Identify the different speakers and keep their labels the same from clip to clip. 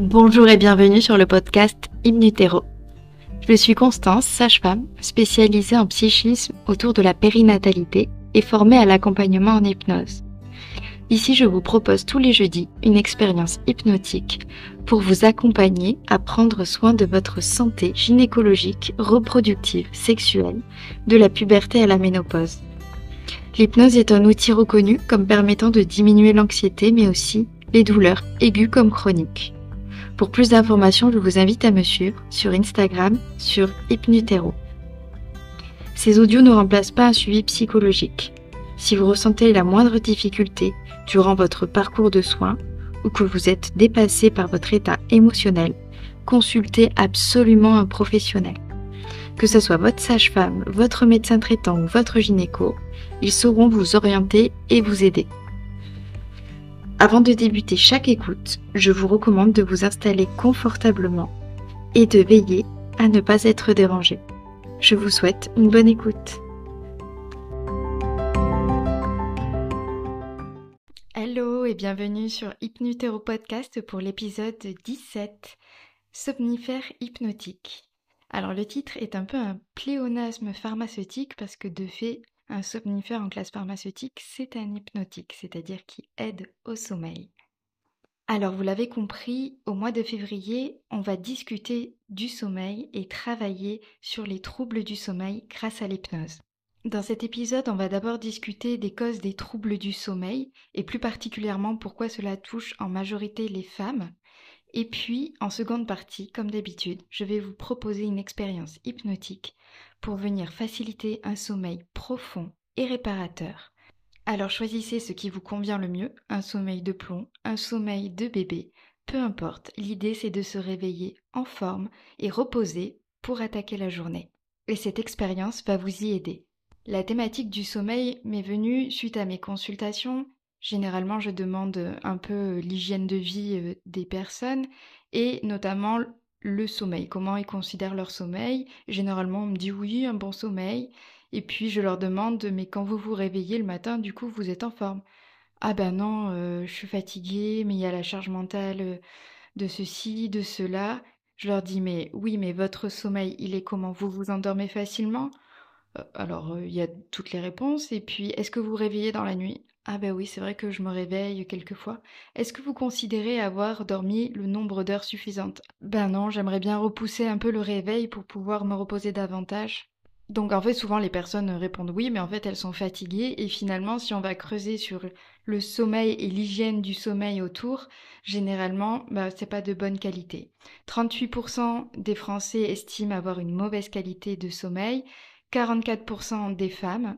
Speaker 1: Bonjour et bienvenue sur le podcast Hypnutero. Je suis Constance, sage-femme, spécialisée en psychisme autour de la périnatalité et formée à l'accompagnement en hypnose. Ici, je vous propose tous les jeudis une expérience hypnotique pour vous accompagner à prendre soin de votre santé gynécologique, reproductive, sexuelle, de la puberté à la ménopause. L'hypnose est un outil reconnu comme permettant de diminuer l'anxiété mais aussi les douleurs aiguës comme chroniques. Pour plus d'informations, je vous invite à me suivre sur Instagram sur Hypnutero. Ces audios ne remplacent pas un suivi psychologique. Si vous ressentez la moindre difficulté durant votre parcours de soins ou que vous êtes dépassé par votre état émotionnel, consultez absolument un professionnel. Que ce soit votre sage-femme, votre médecin traitant ou votre gynéco, ils sauront vous orienter et vous aider. Avant de débuter chaque écoute, je vous recommande de vous installer confortablement et de veiller à ne pas être dérangé. Je vous souhaite une bonne écoute. Hello et bienvenue sur Hypnutero Podcast pour l'épisode 17 Somnifère hypnotique. Alors le titre est un peu un pléonasme pharmaceutique parce que de fait, un somnifère en classe pharmaceutique, c'est un hypnotique, c'est-à-dire qui aide au sommeil. Alors vous l'avez compris, au mois de février, on va discuter du sommeil et travailler sur les troubles du sommeil grâce à l'hypnose. Dans cet épisode, on va d'abord discuter des causes des troubles du sommeil et plus particulièrement pourquoi cela touche en majorité les femmes. Et puis, en seconde partie, comme d'habitude, je vais vous proposer une expérience hypnotique pour venir faciliter un sommeil profond et réparateur. Alors choisissez ce qui vous convient le mieux, un sommeil de plomb, un sommeil de bébé, peu importe, l'idée c'est de se réveiller en forme et reposer pour attaquer la journée. Et cette expérience va vous y aider. La thématique du sommeil m'est venue suite à mes consultations. Généralement, je demande un peu l'hygiène de vie euh, des personnes et notamment le sommeil, comment ils considèrent leur sommeil. Généralement, on me dit oui, un bon sommeil. Et puis je leur demande, mais quand vous vous réveillez le matin, du coup, vous êtes en forme? Ah ben non, euh, je suis fatiguée, mais il y a la charge mentale euh, de ceci, de cela. Je leur dis, mais oui, mais votre sommeil, il est comment? Vous vous endormez facilement? Euh, Alors, il y a toutes les réponses. Et puis, est-ce que vous vous réveillez dans la nuit? Ah ben oui, c'est vrai que je me réveille quelquefois. Est-ce que vous considérez avoir dormi le nombre d'heures suffisantes? Ben non, j'aimerais bien repousser un peu le réveil pour pouvoir me reposer davantage. Donc en fait, souvent les personnes répondent oui, mais en fait elles sont fatiguées et finalement si on va creuser sur le sommeil et l'hygiène du sommeil autour, généralement, bah, c'est pas de bonne qualité. 38% des Français estiment avoir une mauvaise qualité de sommeil, 44% des femmes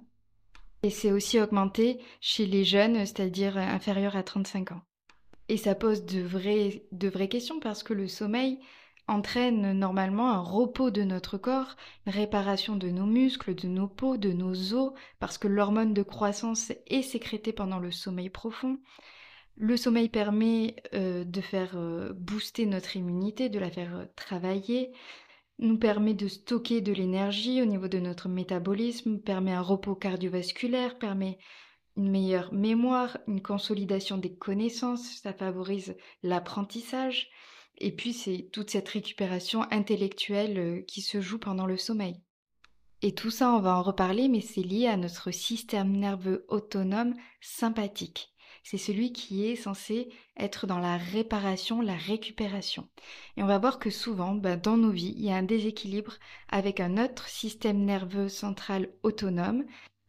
Speaker 1: et c'est aussi augmenté chez les jeunes, c'est-à-dire inférieurs à 35 ans. Et ça pose de vraies, questions parce que le sommeil entraîne normalement un repos de notre corps, une réparation de nos muscles, de nos peaux, de nos os, parce que l'hormone de croissance est sécrétée pendant le sommeil profond. Le sommeil permet euh, de faire euh, booster notre immunité, de la faire euh, travailler, nous permet de stocker de l'énergie au niveau de notre métabolisme, permet un repos cardiovasculaire, permet une meilleure mémoire, une consolidation des connaissances, ça favorise l'apprentissage, et puis c'est toute cette récupération intellectuelle euh, qui se joue pendant le sommeil. Et tout ça, on va en reparler, mais c'est lié à notre système nerveux autonome sympathique c'est celui qui est censé être dans la réparation, la récupération. Et on va voir que souvent, ben, dans nos vies, il y a un déséquilibre avec un autre système nerveux central autonome,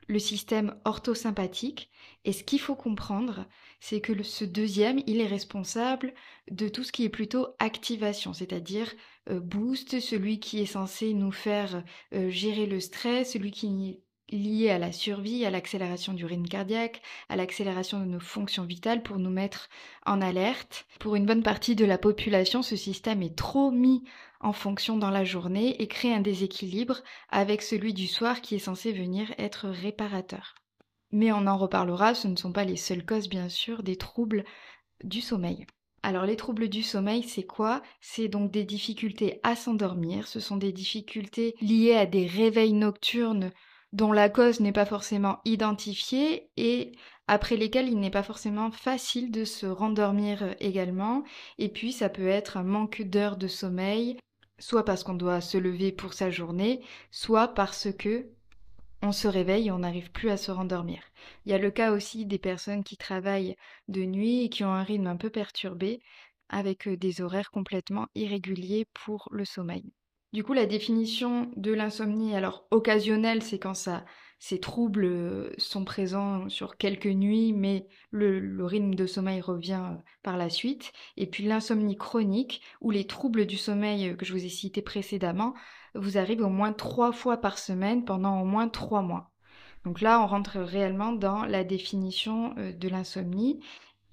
Speaker 1: le système orthosympathique. Et ce qu'il faut comprendre, c'est que ce deuxième, il est responsable de tout ce qui est plutôt activation, c'est-à-dire euh, boost, celui qui est censé nous faire euh, gérer le stress, celui qui lié à la survie, à l'accélération du rythme cardiaque, à l'accélération de nos fonctions vitales pour nous mettre en alerte. Pour une bonne partie de la population, ce système est trop mis en fonction dans la journée et crée un déséquilibre avec celui du soir qui est censé venir être réparateur. Mais on en reparlera, ce ne sont pas les seules causes bien sûr des troubles du sommeil. Alors les troubles du sommeil, c'est quoi? C'est donc des difficultés à s'endormir, ce sont des difficultés liées à des réveils nocturnes dont la cause n'est pas forcément identifiée et après lesquels il n'est pas forcément facile de se rendormir également. Et puis ça peut être un manque d'heures de sommeil, soit parce qu'on doit se lever pour sa journée, soit parce que on se réveille et on n'arrive plus à se rendormir. Il y a le cas aussi des personnes qui travaillent de nuit et qui ont un rythme un peu perturbé, avec des horaires complètement irréguliers pour le sommeil. Du coup, la définition de l'insomnie, alors occasionnelle, c'est quand ces troubles sont présents sur quelques nuits, mais le, rythme de sommeil revient par la suite. Et puis l'insomnie chronique, où les troubles du sommeil que je vous ai cités précédemment, vous arrivent au moins trois fois par semaine pendant au moins trois mois. Donc là, on rentre réellement dans la définition de l'insomnie.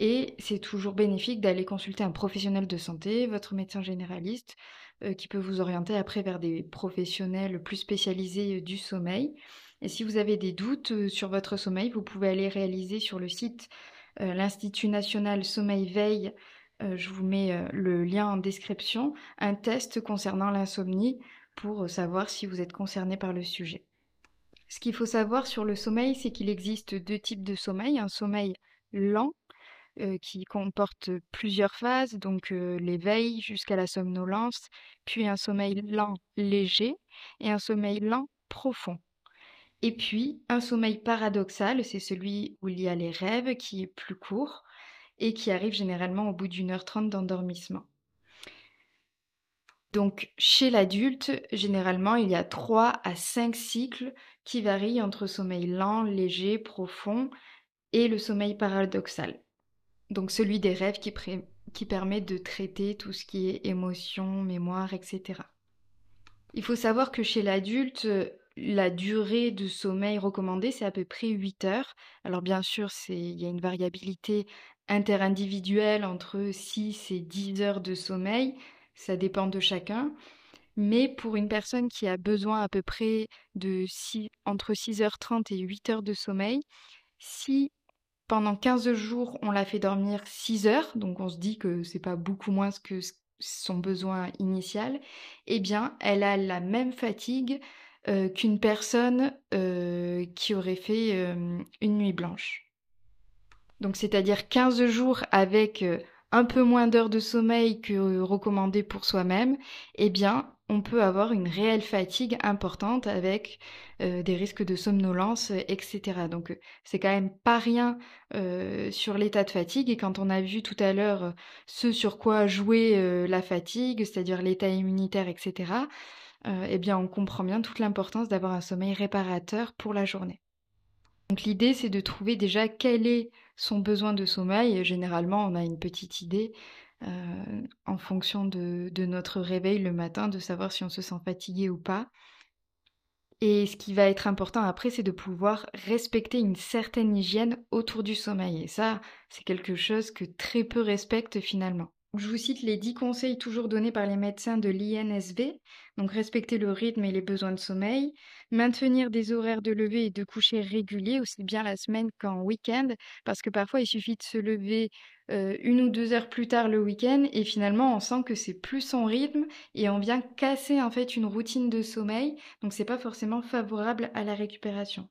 Speaker 1: Et c'est toujours bénéfique d'aller consulter un professionnel de santé, votre médecin généraliste, euh, qui peut vous orienter après vers des professionnels plus spécialisés euh, du sommeil. Et si vous avez des doutes euh, sur votre sommeil, vous pouvez aller réaliser sur le site l'Institut national sommeil veille, je vous mets le lien en description, un test concernant l'insomnie pour savoir si vous êtes concerné par le sujet. Ce qu'il faut savoir sur le sommeil, c'est qu'il existe deux types de sommeil, un sommeil lent qui comporte plusieurs phases, donc l'éveil jusqu'à la somnolence, puis un sommeil lent léger et un sommeil lent profond. Et puis un sommeil paradoxal, c'est celui où il y a les rêves qui est plus court et qui arrive généralement au bout d'une heure trente d'endormissement. Donc chez l'adulte, généralement, il y a trois à cinq cycles qui varient entre sommeil lent, léger, profond et le sommeil paradoxal donc celui des rêves qui, qui permet de traiter tout ce qui est émotion, mémoire, etc. Il faut savoir que chez l'adulte, la durée de sommeil recommandée, c'est à peu près 8 heures. Alors bien sûr, il y a une variabilité interindividuelle entre 6 et 10 heures de sommeil, ça dépend de chacun. Mais pour une personne qui a besoin à peu près de entre 6h30 et 8 heures de sommeil, si pendant 15 jours, on l'a fait dormir 6 heures, donc on se dit que c'est pas beaucoup moins que son besoin initial. Eh bien, elle a la même fatigue euh, qu'une personne euh, qui aurait fait euh, une nuit blanche. Donc, c'est-à-dire 15 jours avec un peu moins d'heures de sommeil que recommandé pour soi-même, eh bien, on peut avoir une réelle fatigue importante avec euh, des risques de somnolence, etc. Donc c'est quand même pas rien euh, sur l'état de fatigue. Et quand on a vu tout à l'heure ce sur quoi jouer euh, la fatigue, c'est-à-dire l'état immunitaire, etc., eh bien on comprend bien toute l'importance d'avoir un sommeil réparateur pour la journée. Donc l'idée c'est de trouver déjà quel est son besoin de sommeil. Généralement on a une petite idée euh, en fonction de, notre réveil le matin, de savoir si on se sent fatigué ou pas. Et ce qui va être important après, c'est de pouvoir respecter une certaine hygiène autour du sommeil. Et ça, c'est quelque chose que très peu respectent finalement. Je vous cite les 10 conseils toujours donnés par les médecins de l'INSV. Donc respecter le rythme et les besoins de sommeil, maintenir des horaires de lever et de coucher réguliers, aussi bien la semaine qu'en week-end, parce que parfois il suffit de se lever euh, une ou deux heures plus tard le week-end. Et finalement on sent que c'est plus son rythme et on vient casser en fait une routine de sommeil, donc c'est pas forcément favorable à la récupération.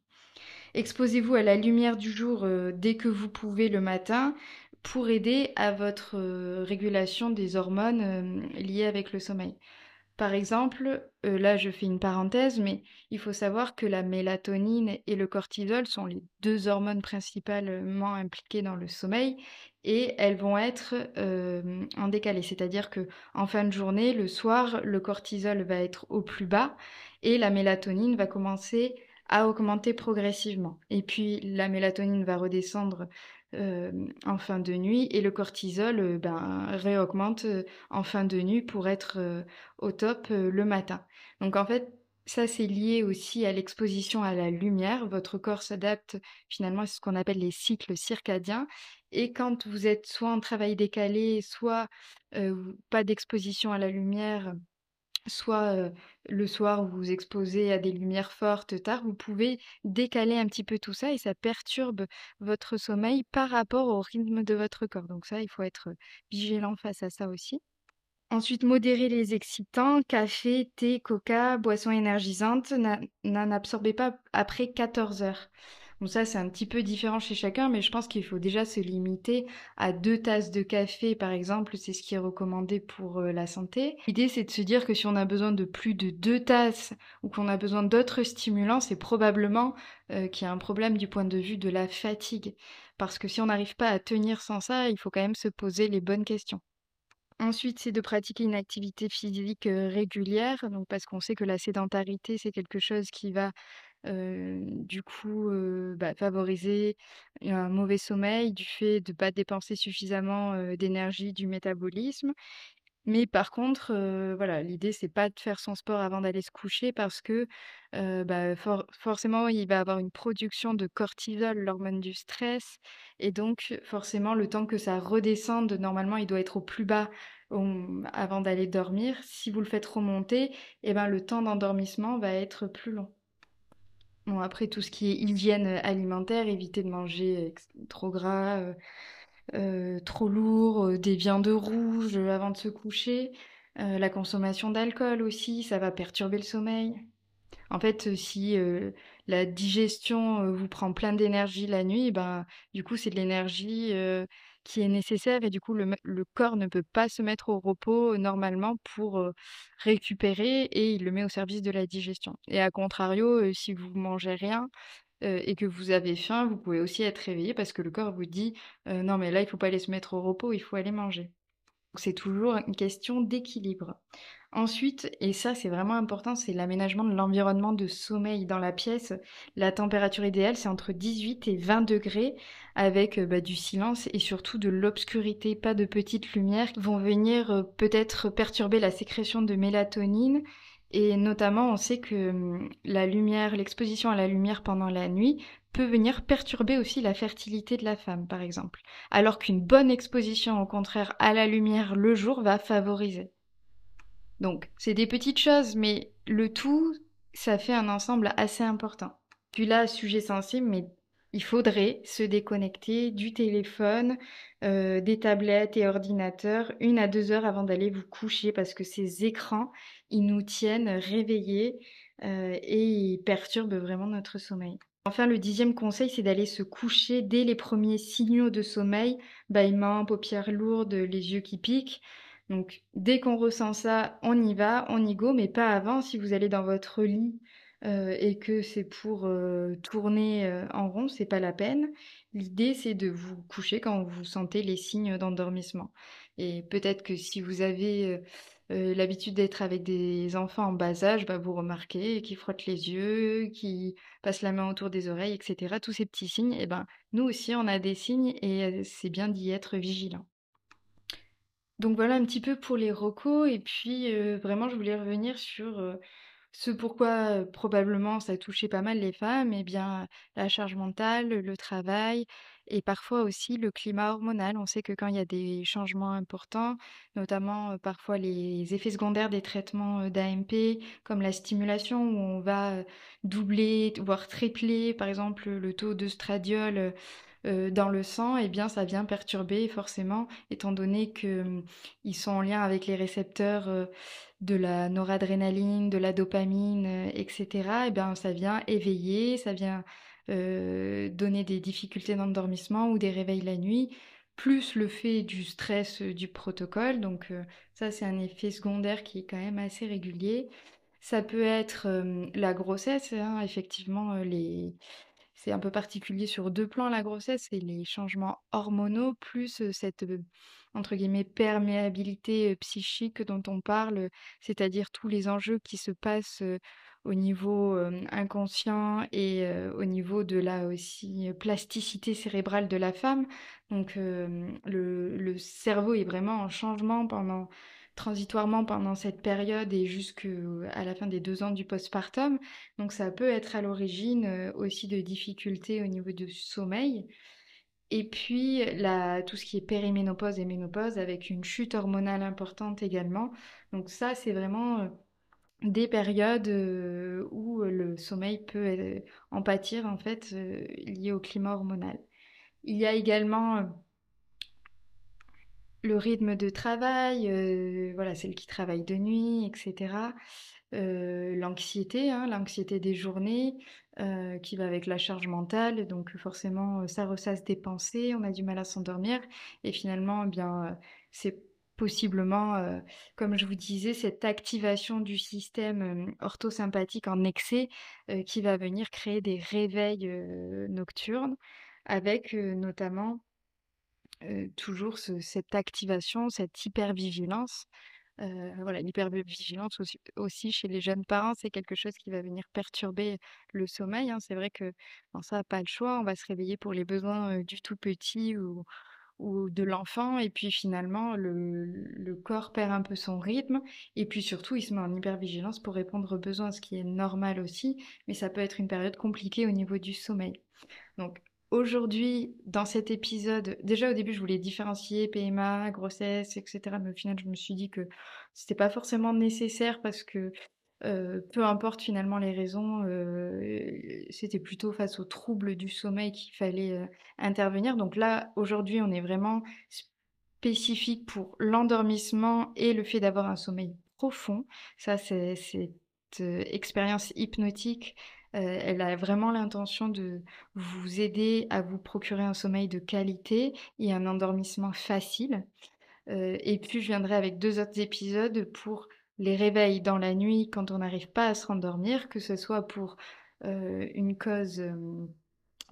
Speaker 1: Exposez-vous à la lumière du jour euh, dès que vous pouvez le matin pour aider à votre euh, régulation des hormones euh, liées avec le sommeil. Par exemple, euh, là je fais une parenthèse, mais il faut savoir que la mélatonine et le cortisol sont les deux hormones principalement impliquées dans le sommeil et elles vont être en décalé, c'est-à-dire que en fin de journée, le soir, le cortisol va être au plus bas et la mélatonine va commencer à augmenter progressivement. Et puis la mélatonine va redescendre en fin de nuit et le cortisol euh, ben, réaugmente euh, en fin de nuit pour être au top le matin. Donc en fait, ça c'est lié aussi à l'exposition à la lumière. Votre corps s'adapte finalement à ce qu'on appelle les cycles circadiens. Et quand vous êtes soit en travail décalé, soit pas d'exposition à la lumière, soit le soir vous vous exposez à des lumières fortes tard, vous pouvez décaler un petit peu tout ça et ça perturbe votre sommeil par rapport au rythme de votre corps. Donc ça, il faut être vigilant face à ça aussi. Ensuite, modérer les excitants, café, thé, coca, boissons énergisantes, n'en absorbez pas après 14 heures. Bon, ça, c'est un petit peu différent chez chacun, mais je pense qu'il faut déjà se limiter à deux tasses de café, par exemple. C'est ce qui est recommandé pour euh, la santé. L'idée, c'est de se dire que si on a besoin de plus de deux tasses ou qu'on a besoin d'autres stimulants, c'est probablement euh, qu'il y a un problème du point de vue de la fatigue. Parce que si on n'arrive pas à tenir sans ça, il faut quand même se poser les bonnes questions. Ensuite, c'est de pratiquer une activité physique régulière, donc parce qu'on sait que la sédentarité, c'est quelque chose qui va du coup bah, favoriser un mauvais sommeil du fait de ne pas dépenser suffisamment d'énergie du métabolisme mais par contre, voilà, l'idée c'est pas de faire son sport avant d'aller se coucher parce que, bah, for forcément il va avoir une production de cortisol, l'hormone du stress et donc forcément le temps que ça redescende, normalement il doit être au plus bas, avant d'aller dormir. Si vous le faites remonter et ben, le temps d'endormissement va être plus long. Bon après tout ce qui est hygiène, alimentaire, éviter de manger trop gras, euh, trop lourd, euh, des viandes rouges avant de se coucher, euh, la consommation d'alcool aussi, ça va perturber le sommeil. En fait, si la digestion vous prend plein d'énergie la nuit, ben, du coup, c'est de l'énergie qui est nécessaire et du coup, le, le, corps ne peut pas se mettre au repos normalement pour récupérer et il le met au service de la digestion. Et à contrario, si vous mangez rien, et que vous avez faim, vous pouvez aussi être réveillé parce que le corps vous dit non mais là il faut pas aller se mettre au repos, il faut aller manger. C'est toujours une question d'équilibre. Ensuite, et ça c'est vraiment important, c'est l'aménagement de l'environnement de sommeil dans la pièce. La température idéale c'est entre 18 et 20 degrés avec bah, du silence et surtout de l'obscurité, pas de petites lumières qui vont venir peut-être perturber la sécrétion de mélatonine et notamment, on sait que hum, la lumière, l'exposition à la lumière pendant la nuit peut venir perturber aussi la fertilité de la femme, par exemple. Alors qu'une bonne exposition, au contraire, à la lumière le jour va favoriser. Donc, c'est des petites choses, mais le tout, ça fait un ensemble assez important. Puis là, sujet sensible, mais il faudrait se déconnecter du téléphone, euh, des tablettes et ordinateurs une à deux heures avant d'aller vous coucher parce que ces écrans, ils nous tiennent réveillés euh, et ils perturbent vraiment notre sommeil. Enfin, le dixième conseil, c'est d'aller se coucher dès les premiers signaux de sommeil, bâillement, paupières lourdes, les yeux qui piquent. Donc, dès qu'on ressent ça, on y va, on y go, mais pas avant. Si vous allez dans votre lit euh, et que c'est pour euh, tourner euh, en rond, c'est pas la peine. L'idée, c'est de vous coucher quand vous sentez les signes d'endormissement. Et peut-être que si vous avez l'habitude d'être avec des enfants en bas âge, bah, vous remarquez qu'ils frottent les yeux, qu'ils passent la main autour des oreilles, etc. Tous ces petits signes, eh ben, nous aussi, on a des signes et c'est bien d'y être vigilant. Donc voilà un petit peu pour les recos. Et puis, vraiment, je voulais revenir sur ce pourquoi, probablement ça touchait pas mal les femmes, eh bien, la charge mentale, le travail et parfois aussi le climat hormonal. On sait que quand il y a des changements importants, notamment, parfois les effets secondaires des traitements, d'AMP, comme la stimulation où on va, doubler, voire tripler, par exemple, le taux d'œstradiol, euh, dans le sang, eh bien, ça vient perturber forcément, étant donné qu'ils hum, sont en lien avec les récepteurs euh, de la noradrénaline, de la dopamine, euh, etc. Eh bien, ça vient éveiller, ça vient donner des difficultés d'endormissement ou des réveils la nuit, plus le fait du stress du protocole. Donc, ça, c'est un effet secondaire qui est quand même assez régulier. Ça peut être la grossesse, hein, effectivement, les c'est un peu particulier sur deux plans la grossesse, c'est les changements hormonaux plus, cette, entre guillemets «perméabilité», psychique dont on parle, c'est-à-dire tous les enjeux qui se passent, au niveau, inconscient et au niveau de la aussi plasticité cérébrale de la femme. Donc, le le cerveau est vraiment en changement pendant transitoirement pendant cette période et jusqu'à la fin des deux ans du postpartum. Donc ça peut être à l'origine euh, aussi de difficultés au niveau du sommeil. Et puis tout ce qui est périménopause et ménopause avec une chute hormonale importante également. Donc ça, c'est vraiment euh, des périodes euh, où le sommeil peut en pâtir en fait lié au climat hormonal. Il y a également le rythme de travail, euh, voilà, celle qui travaille de nuit, etc. Euh, l'anxiété, hein, l'anxiété des journées, euh, qui va avec la charge mentale, donc forcément ça ressasse des pensées, on a du mal à s'endormir, et finalement, eh bien, c'est possiblement, comme je vous disais, cette activation du système orthosympathique en excès qui va venir créer des réveils nocturnes, avec notamment toujours cette activation, cette hypervigilance. Euh, voilà, l'hypervigilance aussi, aussi chez les jeunes parents, c'est quelque chose qui va venir perturber le sommeil. hein. C'est vrai que bon, ça, pas le choix, on va se réveiller pour les besoins du tout petit ou, ou de l'enfant, et puis finalement, le, le corps perd un peu son rythme, et puis surtout, il se met en hypervigilance pour répondre aux besoins, ce qui est normal aussi, mais ça peut être une période compliquée au niveau du sommeil. Donc, Aujourd'hui, dans cet épisode, déjà au début, je voulais différencier PMA, grossesse, etc. Mais au final, je me suis dit que c'était pas forcément nécessaire parce que euh, peu importe finalement les raisons, euh, c'était plutôt face aux troubles du sommeil qu'il fallait euh, intervenir. Donc là, aujourd'hui, on est vraiment spécifique pour l'endormissement et le fait d'avoir un sommeil profond. Ça, c'est cette expérience hypnotique euh, elle a vraiment l'intention de vous aider à vous procurer un sommeil de qualité et un endormissement facile. Euh, et puis, je viendrai avec deux autres épisodes pour les réveils dans la nuit quand on n'arrive pas à se rendormir, que ce soit pour euh, une cause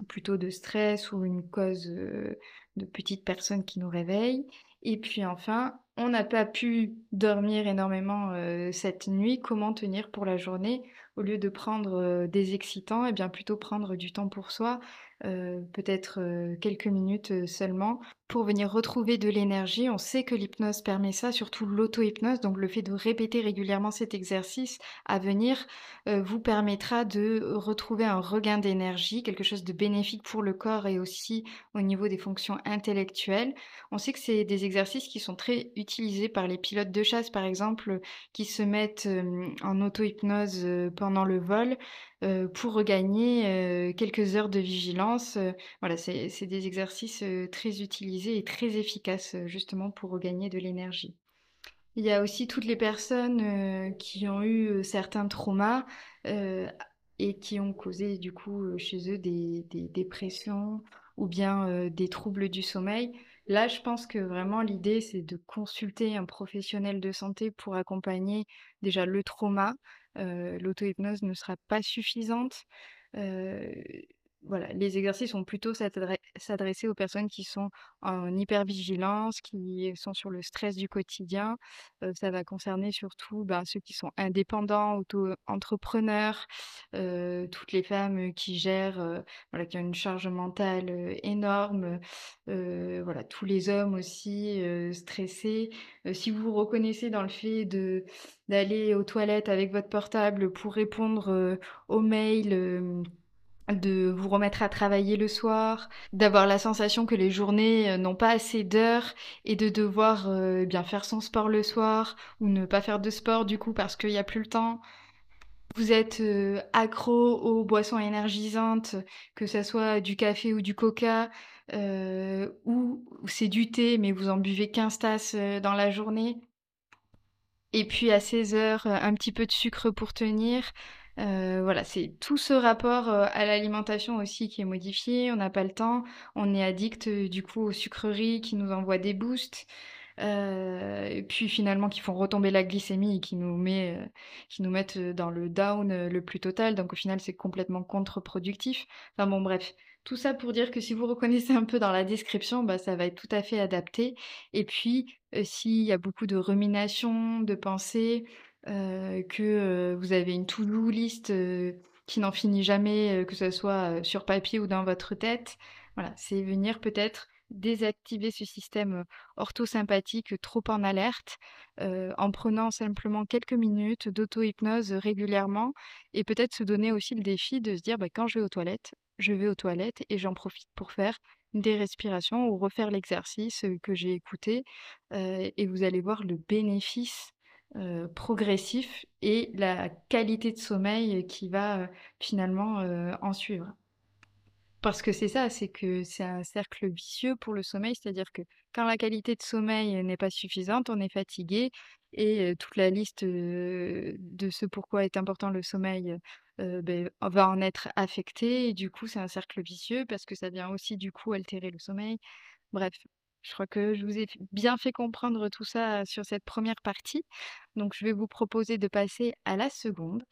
Speaker 1: plutôt de stress ou une cause de petites personnes qui nous réveillent. Et puis enfin, on n'a pas pu dormir énormément cette nuit, comment tenir pour la journée au lieu de prendre des excitants, et eh bien plutôt prendre du temps pour soi, peut-être quelques minutes seulement, pour venir retrouver de l'énergie. On sait que l'hypnose permet ça, surtout l'auto-hypnose, donc le fait de répéter régulièrement cet exercice à venir vous permettra de retrouver un regain d'énergie, quelque chose de bénéfique pour le corps et aussi au niveau des fonctions intellectuelles. On sait que c'est des exercices qui sont très utilisés par les pilotes de chasse, par exemple, qui se mettent en auto-hypnose pendant le vol euh, pour regagner euh, quelques heures de vigilance. Euh, voilà, c'est des exercices très utilisés et très efficaces justement pour regagner de l'énergie. Il y a aussi toutes les personnes qui ont eu certains traumas et qui ont causé du coup chez eux des dépressions ou bien des troubles du sommeil. Là, je pense que vraiment l'idée, c'est de consulter un professionnel de santé pour accompagner déjà le trauma, l'auto-hypnose ne sera pas suffisante. Voilà, les exercices vont plutôt s'adresser aux personnes qui sont en hypervigilance, qui sont sur le stress du quotidien. ça va concerner surtout ben, ceux qui sont indépendants, auto-entrepreneurs, toutes les femmes qui gèrent, voilà, qui ont une charge mentale énorme, voilà, tous les hommes aussi stressés. si vous vous reconnaissez dans le fait de d'aller aux toilettes avec votre portable pour répondre aux mails de vous remettre à travailler le soir, d'avoir la sensation que les journées euh, n'ont pas assez d'heures et de devoir euh, bien faire son sport le soir ou ne pas faire de sport du coup parce qu'il n'y a plus le temps. Vous êtes euh, accro aux boissons énergisantes, que ce soit du café ou du coca, ou c'est du thé mais vous en buvez 15 tasses dans la journée. Et puis à 16 heures, un petit peu de sucre pour tenir. Euh, voilà, c'est tout ce rapport euh, à l'alimentation aussi qui est modifié. On n'a pas le temps. On est addict euh, du coup aux sucreries qui nous envoient des boosts. et puis finalement qui font retomber la glycémie et qui nous, met, qui nous mettent dans le down le plus total. Donc au final, c'est complètement contre-productif. Enfin bon, bref. Tout ça pour dire que si vous reconnaissez un peu dans la description, bah, ça va être tout à fait adapté. Et puis, s'il y a beaucoup de ruminations, de pensées, euh, que euh, vous avez une to-do list euh, qui n'en finit jamais, que ce soit sur papier ou dans votre tête. Voilà, c'est venir peut-être désactiver ce système orthosympathique trop en alerte en prenant simplement quelques minutes d'auto-hypnose régulièrement et peut-être se donner aussi le défi de se dire bah, quand je vais aux toilettes, je vais aux toilettes et j'en profite pour faire des respirations ou refaire l'exercice que j'ai écouté et vous allez voir le bénéfice euh, progressif et la qualité de sommeil qui va euh, finalement euh, en suivre. Parce que c'est ça, c'est que c'est un cercle vicieux pour le sommeil, c'est-à-dire que quand la qualité de sommeil n'est pas suffisante, on est fatigué et toute la liste, de ce pourquoi est important le sommeil, beh, va en être affectée et du coup, c'est un cercle vicieux parce que ça vient aussi, du coup, altérer le sommeil. Bref, je crois que je vous ai bien fait comprendre tout ça sur cette première partie. Donc je vais vous proposer de passer à la seconde.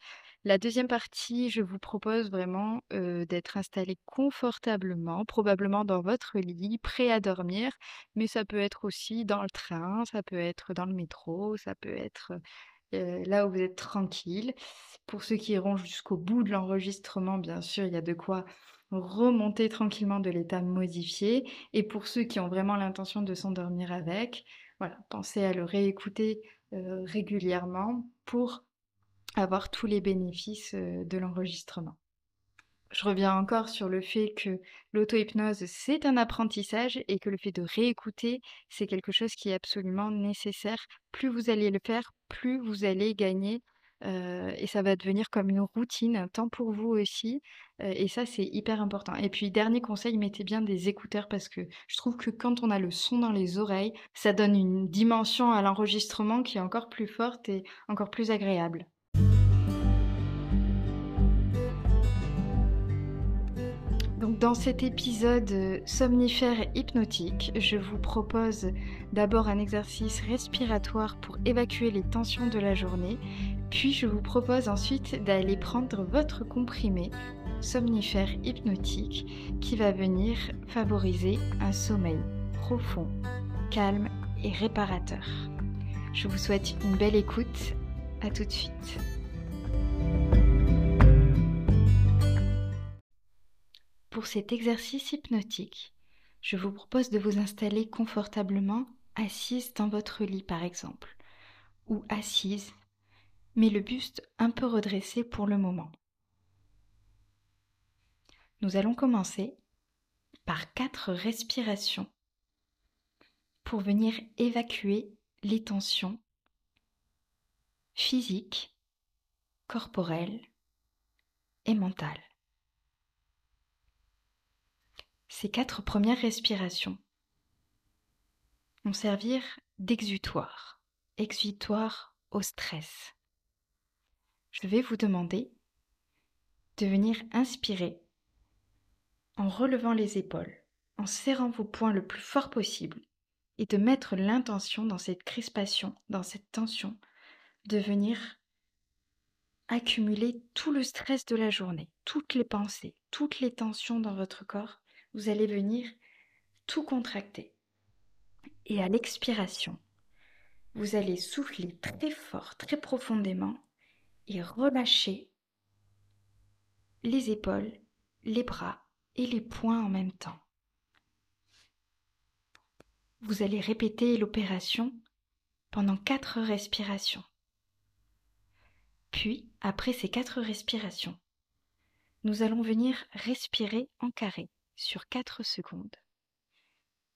Speaker 1: La deuxième partie, je vous propose vraiment, d'être installé confortablement, probablement dans votre lit, prêt à dormir, mais ça peut être aussi dans le train, ça peut être dans le métro, ça peut être, là où vous êtes tranquille. Pour ceux qui iront jusqu'au bout de l'enregistrement, bien sûr, il y a de quoi remonter tranquillement de l'état modifié et pour ceux qui ont vraiment l'intention de s'endormir avec, voilà, pensez à le réécouter, régulièrement pour avoir tous les bénéfices de l'enregistrement. Je reviens encore sur le fait que l'auto-hypnose, c'est un apprentissage et que le fait de réécouter, c'est quelque chose qui est absolument nécessaire. Plus vous allez le faire, plus vous allez gagner et ça va devenir comme une routine, temps pour vous aussi et ça, c'est hyper important et puis dernier conseil, mettez bien des écouteurs parce que je trouve que quand on a le son dans les oreilles, ça donne une dimension à l'enregistrement qui est encore plus forte et encore plus agréable. Donc dans cet épisode somnifère hypnotique, je vous propose d'abord un exercice respiratoire pour évacuer les tensions de la journée, puis je vous propose ensuite d'aller prendre votre comprimé somnifère hypnotique qui va venir favoriser un sommeil profond, calme et réparateur. Je vous souhaite une belle écoute, à tout de suite. Pour cet exercice hypnotique, je vous propose de vous installer confortablement assise dans votre lit par exemple, ou assise, mais le buste un peu redressé pour le moment. Nous allons commencer par quatre respirations pour venir évacuer les tensions physiques, corporelles et mentales. Ces quatre premières respirations vont servir d'exutoire, exutoire au stress. Je vais vous demander de venir inspirer en relevant les épaules, en serrant vos poings le plus fort possible et de mettre l'intention dans cette crispation, dans cette tension, de venir accumuler tout le stress de la journée, toutes les pensées, toutes les tensions dans votre corps vous allez venir tout contracter. Et à l'expiration, vous allez souffler très fort, très profondément et relâcher les épaules, les bras et les poings en même temps. Vous allez répéter l'opération pendant quatre respirations. Puis, après ces quatre respirations, nous allons venir respirer en carré sur 4 secondes.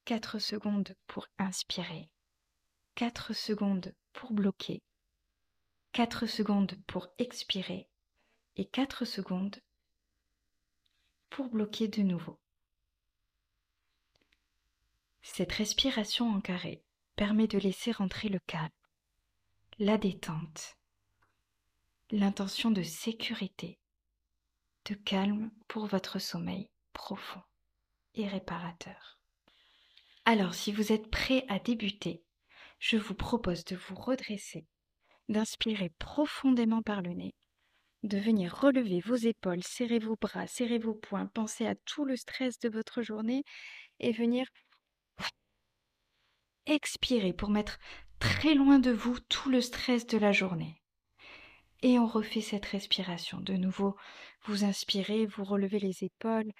Speaker 1: 4 secondes pour inspirer. 4 secondes pour bloquer. 4 secondes pour expirer. Et 4 secondes pour bloquer de nouveau. Cette respiration en carré permet de laisser rentrer le calme, la détente, l'intention de sécurité, de calme pour votre sommeil profond et réparateur. Alors, si vous êtes prêt à débuter, je vous propose de vous redresser, d'inspirer profondément par le nez, de venir relever vos épaules, serrer vos bras, serrer vos poings, penser à tout le stress de votre journée et venir expirer pour mettre très loin de vous tout le stress de la journée. Et on refait cette respiration. De nouveau, vous inspirez, vous relevez les épaules,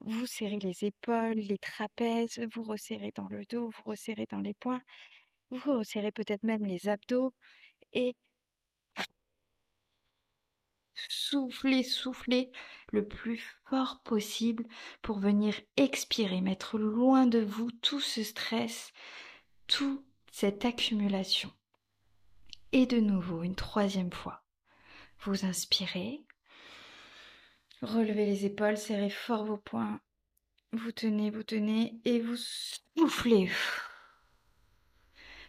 Speaker 1: vous serrez les épaules, les trapèzes, vous resserrez dans le dos, vous resserrez dans les poings, vous resserrez peut-être même les abdos et soufflez, soufflez le plus fort possible pour venir expirer, mettre loin de vous tout ce stress, toute cette accumulation. Et de nouveau, une troisième fois, vous inspirez, relevez les épaules, serrez fort vos poings Vous tenez, vous tenez et vous soufflez.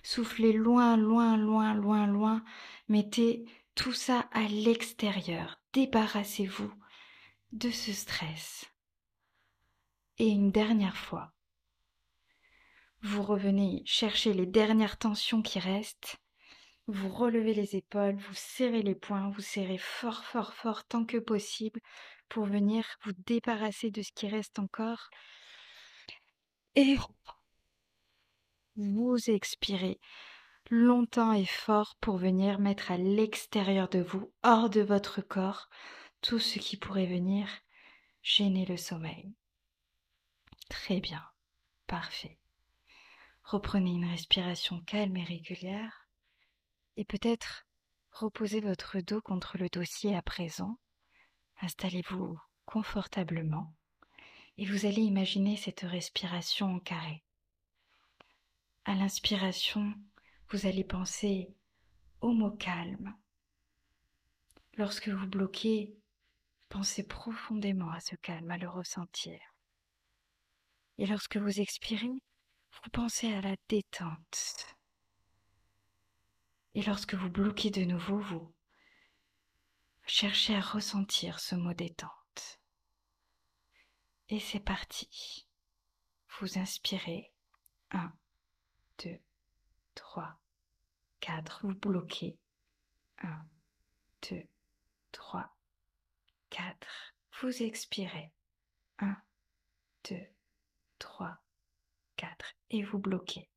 Speaker 1: Soufflez loin, loin, loin, loin, loin. Mettez tout ça à l'extérieur. Débarrassez-vous de ce stress. Et une dernière fois, vous revenez chercher les dernières tensions qui restent. Vous relevez les épaules, vous serrez les poings, vous serrez fort, fort, fort tant que possible pour venir vous débarrasser de ce qui reste encore. Et vous expirez longtemps et fort pour venir mettre à l'extérieur de vous, hors de votre corps, tout ce qui pourrait venir gêner le sommeil. Très bien, parfait. Reprenez une respiration calme et régulière et peut-être reposez votre dos contre le dossier à présent. Installez-vous confortablement et vous allez imaginer cette respiration en carré. À l'inspiration, vous allez penser au mot calme. Lorsque vous bloquez, pensez profondément à ce calme, à le ressentir. Et lorsque vous expirez, vous pensez à la détente. Et lorsque vous bloquez de nouveau, vous cherchez à ressentir ce mot détente. Et c'est parti. Vous inspirez. 1, 2, 3, 4. Vous bloquez. 1, 2, 3, 4. Vous expirez. 1, 2, 3, 4. Et vous bloquez.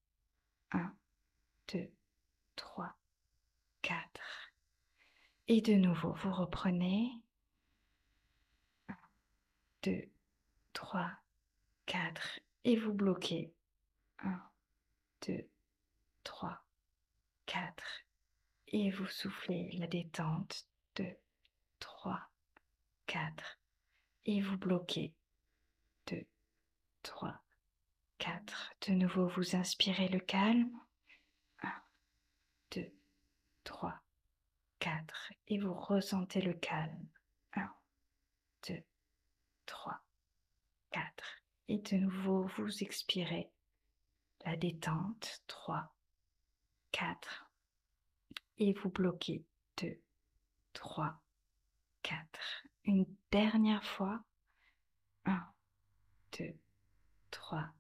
Speaker 1: 1, 2, 3, 4. Et de nouveau, vous reprenez. 1, 2, 3, 4. Et vous bloquez. 1, 2, 3, 4. Et vous soufflez la détente. 2, 3, 4. Et vous bloquez. 2, 3, 4. De nouveau, vous inspirez le calme. 1, 2, 3, 4. Et vous ressentez le calme. 1, 2, 3, 4. Et de nouveau, vous expirez la détente. 3, 4. Et vous bloquez. 2, 3, 4. Une dernière fois. 1, 2, 3,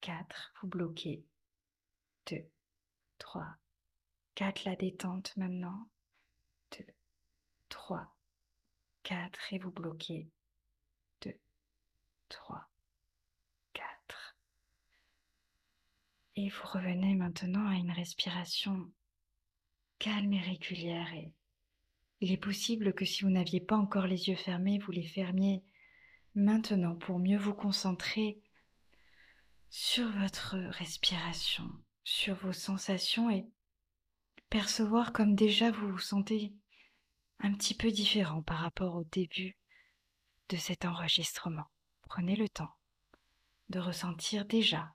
Speaker 1: 4, vous bloquez. 2, 3, 4, la détente maintenant. 2, 3, 4 et vous bloquez. 2, 3, 4. Et vous revenez maintenant à une respiration calme et régulière. Et il est possible que si vous n'aviez pas encore les yeux fermés, vous les fermiez maintenant pour mieux vous concentrer sur votre respiration, sur vos sensations et percevoir comme déjà vous vous sentez un petit peu différent par rapport au début de cet enregistrement. Prenez le temps de ressentir déjà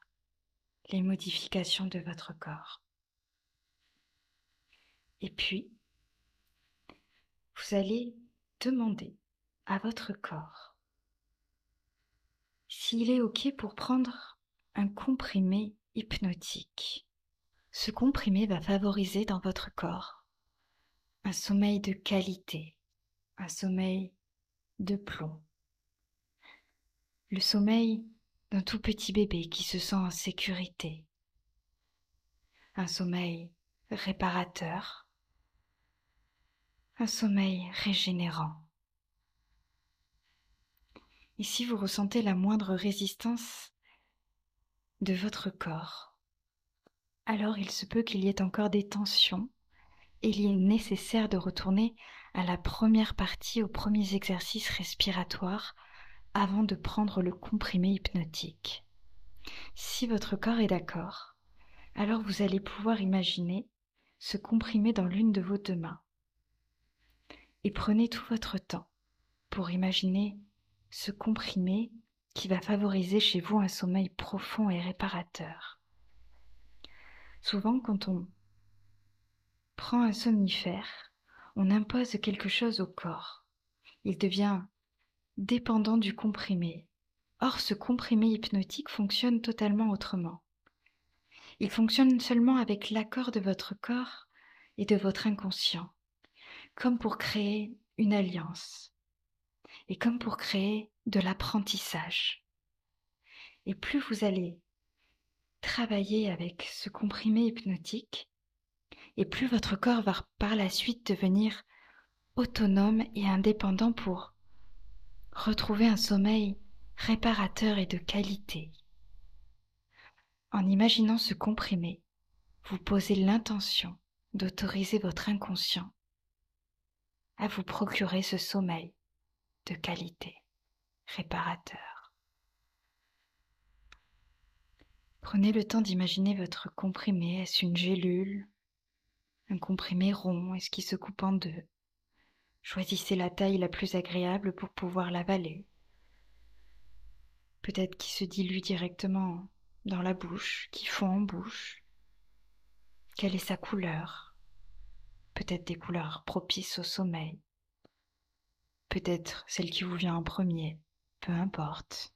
Speaker 1: les modifications de votre corps. Et puis, vous allez demander à votre corps s'il est OK pour prendre un comprimé hypnotique. Ce comprimé va favoriser dans votre corps un sommeil de qualité, un sommeil de plomb. Le sommeil d'un tout petit bébé qui se sent en sécurité. Un sommeil réparateur. Un sommeil régénérant. Et si vous ressentez la moindre résistance de votre corps, alors il se peut qu'il y ait encore des tensions et il est nécessaire de retourner à la première partie, aux premiers exercices respiratoires avant de prendre le comprimé hypnotique. Si votre corps est d'accord, alors vous allez pouvoir imaginer se comprimer dans l'une de vos deux mains. Et prenez tout votre temps pour imaginer se comprimer qui va favoriser chez vous un sommeil profond et réparateur. Souvent, quand on prend un somnifère, on impose quelque chose au corps. Il devient dépendant du comprimé. Or, ce comprimé hypnotique fonctionne totalement autrement. Il fonctionne seulement avec l'accord de votre corps et de votre inconscient, comme pour créer une alliance et comme pour créer de l'apprentissage. Et plus vous allez travailler avec ce comprimé hypnotique, et plus votre corps va par la suite devenir autonome et indépendant pour retrouver un sommeil réparateur et de qualité. En imaginant ce comprimé, vous posez l'intention d'autoriser votre inconscient à vous procurer ce sommeil de qualité, réparateur. Prenez le temps d'imaginer votre comprimé. Est-ce une gélule? Un comprimé rond? Est-ce qui se coupe en deux? Choisissez la taille la plus agréable pour pouvoir l'avaler. Peut-être qui se dilue directement dans la bouche, qui fond en bouche. Quelle est sa couleur? Peut-être des couleurs propices au sommeil. Peut-être celle qui vous vient en premier, peu importe.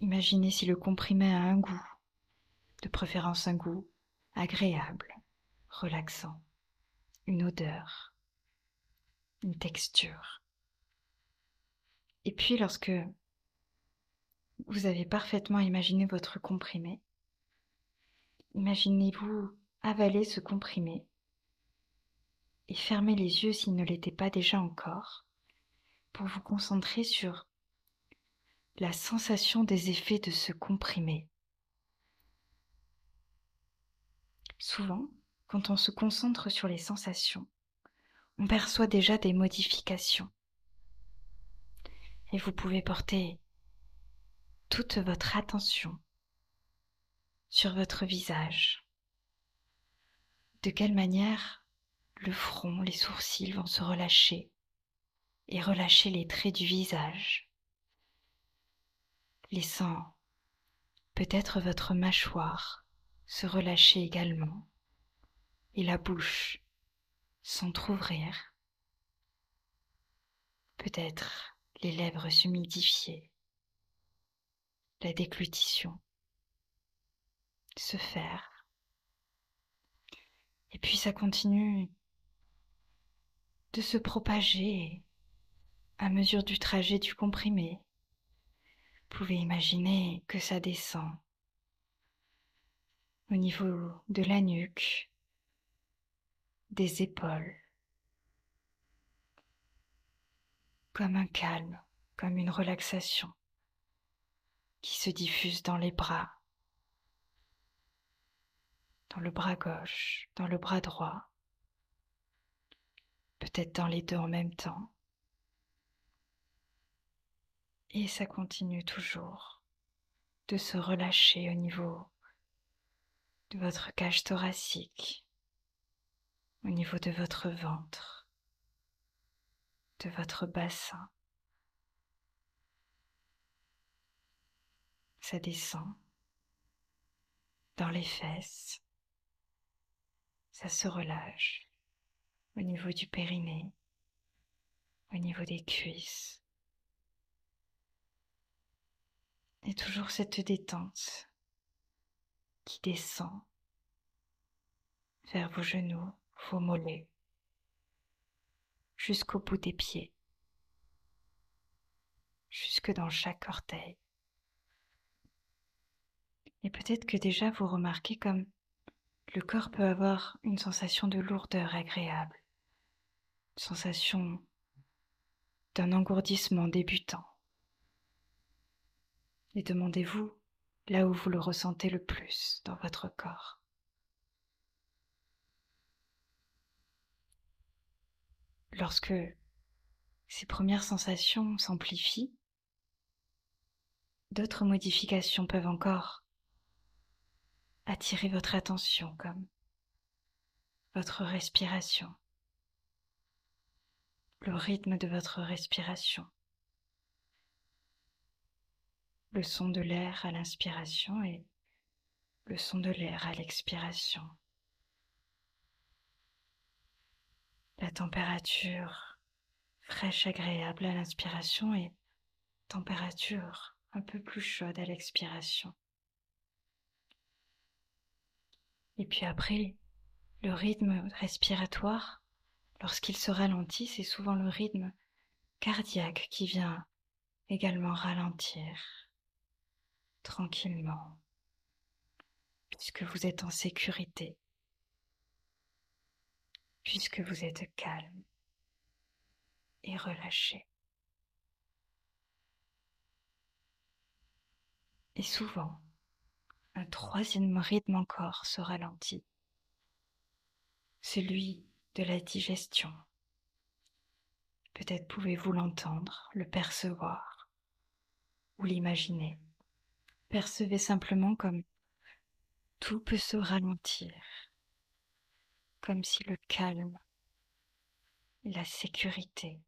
Speaker 1: Imaginez si le comprimé a un goût, de préférence un goût agréable, relaxant, une odeur, une texture. Et puis lorsque vous avez parfaitement imaginé votre comprimé, imaginez-vous avaler ce comprimé et fermer les yeux s'il ne l'était pas déjà encore, pour vous concentrer sur la sensation des effets de ce comprimé. Souvent, quand on se concentre sur les sensations, on perçoit déjà des modifications. Et vous pouvez porter toute votre attention sur votre visage. De quelle manière le front, les sourcils vont se relâcher et relâcher les traits du visage, laissant peut-être votre mâchoire se relâcher également et la bouche s'entr'ouvrir, peut-être les lèvres s'humidifier, la déglutition se faire. Et puis ça continue de se propager à mesure du trajet du comprimé. Vous pouvez imaginer que ça descend au niveau de la nuque, des épaules, comme un calme, comme une relaxation qui se diffuse dans les bras, dans le bras gauche, dans le bras droit, peut-être dans les deux en même temps. Et ça continue toujours de se relâcher au niveau de votre cage thoracique, au niveau de votre ventre, de votre bassin. Ça descend dans les fesses, ça se relâche au niveau du périnée, au niveau des cuisses. Et toujours cette détente qui descend vers vos genoux, vos mollets, jusqu'au bout des pieds, jusque dans chaque orteil. Et peut-être que déjà vous remarquez comme le corps peut avoir une sensation de lourdeur agréable sensation d'un engourdissement débutant. Et demandez-vous là où vous le ressentez le plus dans votre corps. Lorsque ces premières sensations s'amplifient, d'autres modifications peuvent encore attirer votre attention comme votre respiration le rythme de votre respiration, le son de l'air à l'inspiration et le son de l'air à l'expiration, la température fraîche agréable à l'inspiration et température un peu plus chaude à l'expiration. Et puis après, le rythme respiratoire, lorsqu'il se ralentit, c'est souvent le rythme cardiaque qui vient également ralentir tranquillement, puisque vous êtes en sécurité, puisque vous êtes calme et relâché. Et souvent, un troisième rythme encore se ralentit, celui de la digestion. Peut-être pouvez-vous l'entendre, le percevoir ou l'imaginer. Percevez simplement comme tout peut se ralentir, comme si le calme, la sécurité,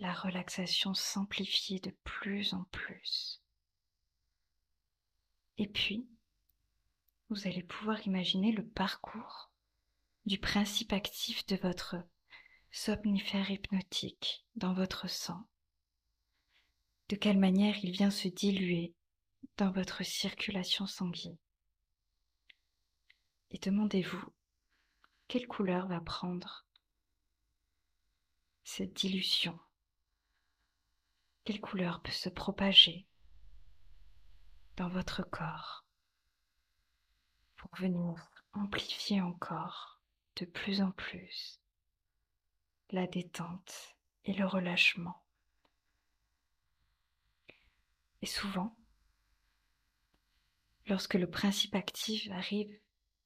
Speaker 1: la relaxation s'amplifiait de plus en plus. Et puis, vous allez pouvoir imaginer le parcours du principe actif de votre somnifère hypnotique dans votre sang. De quelle manière il vient se diluer dans votre circulation sanguine. Et demandez-vous quelle couleur va prendre cette dilution. Quelle couleur peut se propager dans votre corps pour venir amplifier encore de plus en plus la détente et le relâchement? Et souvent, lorsque le principe actif arrive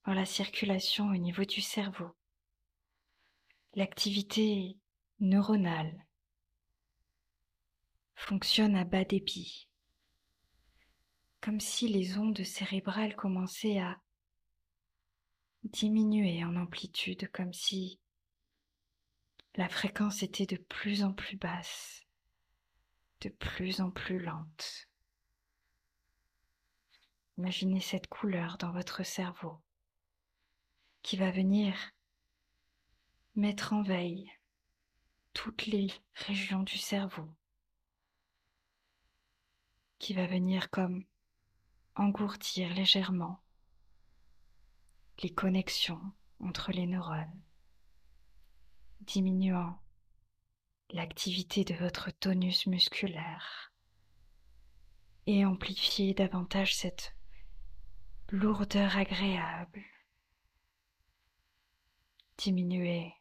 Speaker 1: dans la circulation au niveau du cerveau, l'activité neuronale fonctionne à bas débit comme si les ondes cérébrales commençaient à diminuer en amplitude, comme si la fréquence était de plus en plus basse, de plus en plus lente. Imaginez cette couleur dans votre cerveau qui va venir mettre en veille toutes les régions du cerveau, qui va venir comme engourdir légèrement les connexions entre les neurones, diminuant l'activité de votre tonus musculaire et amplifier davantage cette lourdeur agréable, diminuer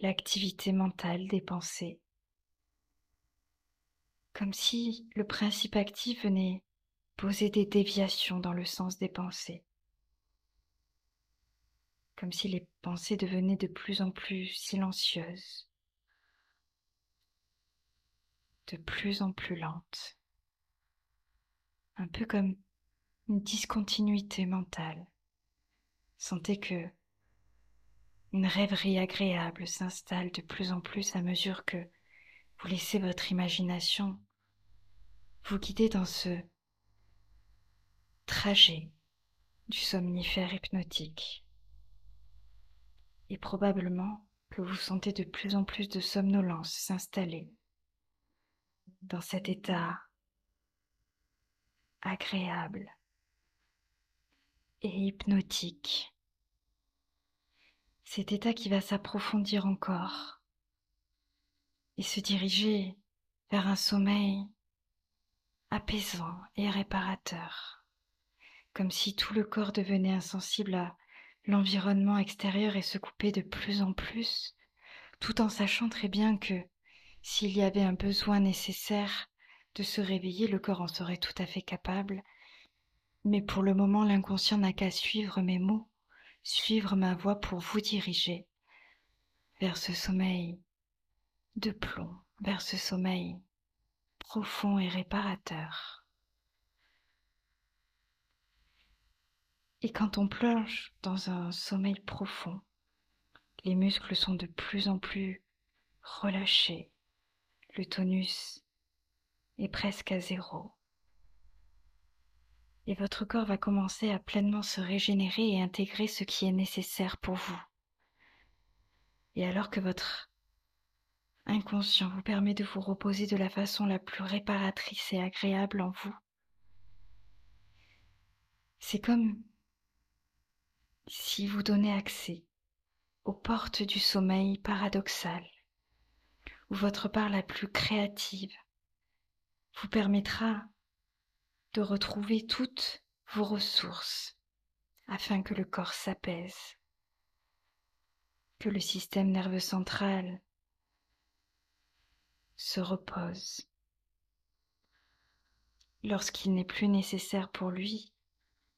Speaker 1: l'activité mentale des pensées, comme si le principe actif venait poser des déviations dans le sens des pensées, comme si les pensées devenaient de plus en plus silencieuses, de plus en plus lentes, un peu comme une discontinuité mentale. Sentez que une rêverie agréable s'installe de plus en plus à mesure que vous laissez votre imagination vous guider dans ce trajet du somnifère hypnotique. Et probablement que vous sentez de plus en plus de somnolence s'installer dans cet état agréable et hypnotique. Cet état qui va s'approfondir encore et se diriger vers un sommeil apaisant et réparateur comme si tout le corps devenait insensible à l'environnement extérieur et se coupait de plus en plus, tout en sachant très bien que s'il y avait un besoin nécessaire de se réveiller, le corps en serait tout à fait capable. Mais pour le moment, l'inconscient n'a qu'à suivre mes mots, suivre ma voix pour vous diriger vers ce sommeil de plomb, vers ce sommeil profond et réparateur. Et quand on plonge dans un sommeil profond, les muscles sont de plus en plus relâchés, le tonus est presque à zéro. Et votre corps va commencer à pleinement se régénérer et intégrer ce qui est nécessaire pour vous. Et alors que votre inconscient vous permet de vous reposer de la façon la plus réparatrice et agréable en vous. C'est comme si vous donnez accès aux portes du sommeil paradoxal, où votre part la plus créative vous permettra de retrouver toutes vos ressources afin que le corps s'apaise, que le système nerveux central se repose. Lorsqu'il n'est plus nécessaire pour lui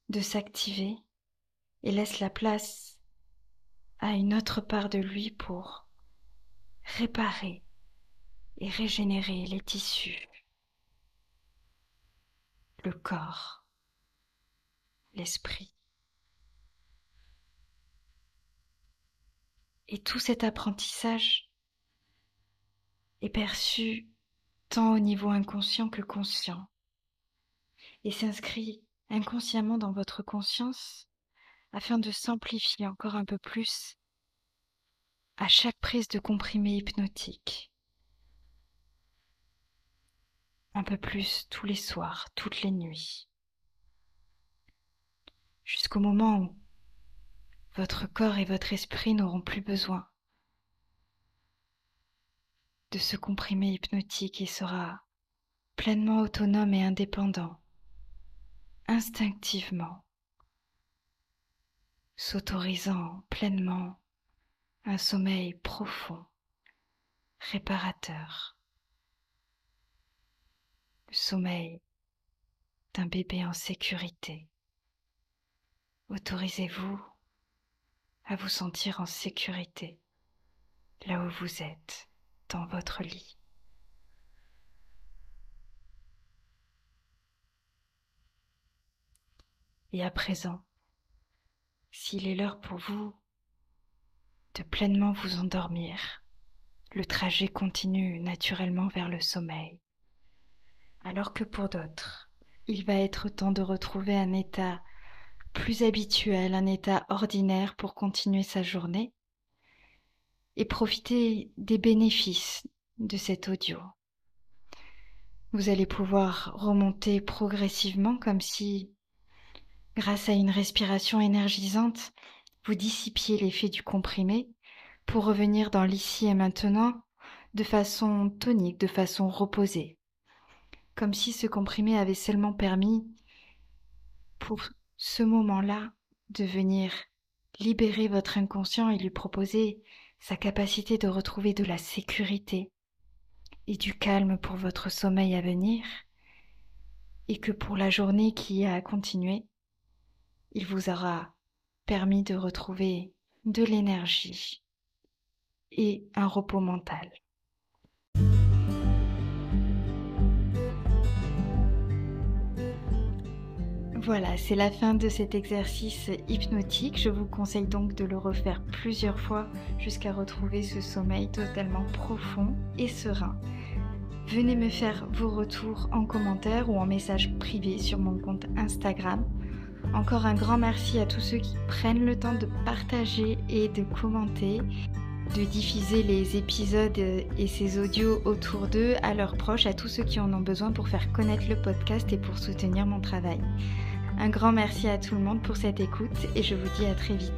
Speaker 1: de s'activer et laisse la place à une autre part de lui pour réparer et régénérer les tissus, le corps, l'esprit. Et tout cet apprentissage est perçu tant au niveau inconscient que conscient et s'inscrit inconsciemment dans votre conscience afin de s'amplifier encore un peu plus à chaque prise de comprimé hypnotique. Un peu plus tous les soirs, toutes les nuits. Jusqu'au moment où votre corps et votre esprit n'auront plus besoin de ce comprimé hypnotique et sera pleinement autonome et indépendant, instinctivement, s'autorisant pleinement un sommeil profond, réparateur, le sommeil d'un bébé en sécurité. Autorisez-vous à vous sentir en sécurité là où vous êtes dans votre lit. Et à présent, s'il est l'heure pour vous de pleinement vous endormir, le trajet continue naturellement vers le sommeil. Alors que pour d'autres, il va être temps de retrouver un état plus habituel, un état ordinaire pour continuer sa journée et profiter des bénéfices de cet audio. Vous allez pouvoir remonter progressivement comme si, grâce à une respiration énergisante, vous dissipiez l'effet du comprimé pour revenir dans l'ici et maintenant de façon tonique, de façon reposée, comme si ce comprimé avait seulement permis pour ce moment-là de venir libérer votre inconscient et lui proposer sa capacité de retrouver de la sécurité et du calme pour votre sommeil à venir, et que pour la journée qui a continué, il vous aura permis de retrouver de l'énergie et un repos mental. Voilà, c'est la fin de cet exercice hypnotique. Je vous conseille donc de le refaire plusieurs fois jusqu'à retrouver ce sommeil totalement profond et serein. Venez me faire vos retours en commentaire ou en message privé sur mon compte Instagram. Encore un grand merci à tous ceux qui prennent le temps de partager et de commenter, de diffuser les épisodes et ces audios autour d'eux à leurs proches, à tous ceux qui en ont besoin pour faire connaître le podcast et pour soutenir mon travail. Un grand merci à tout le monde pour cette écoute et je vous dis à très vite.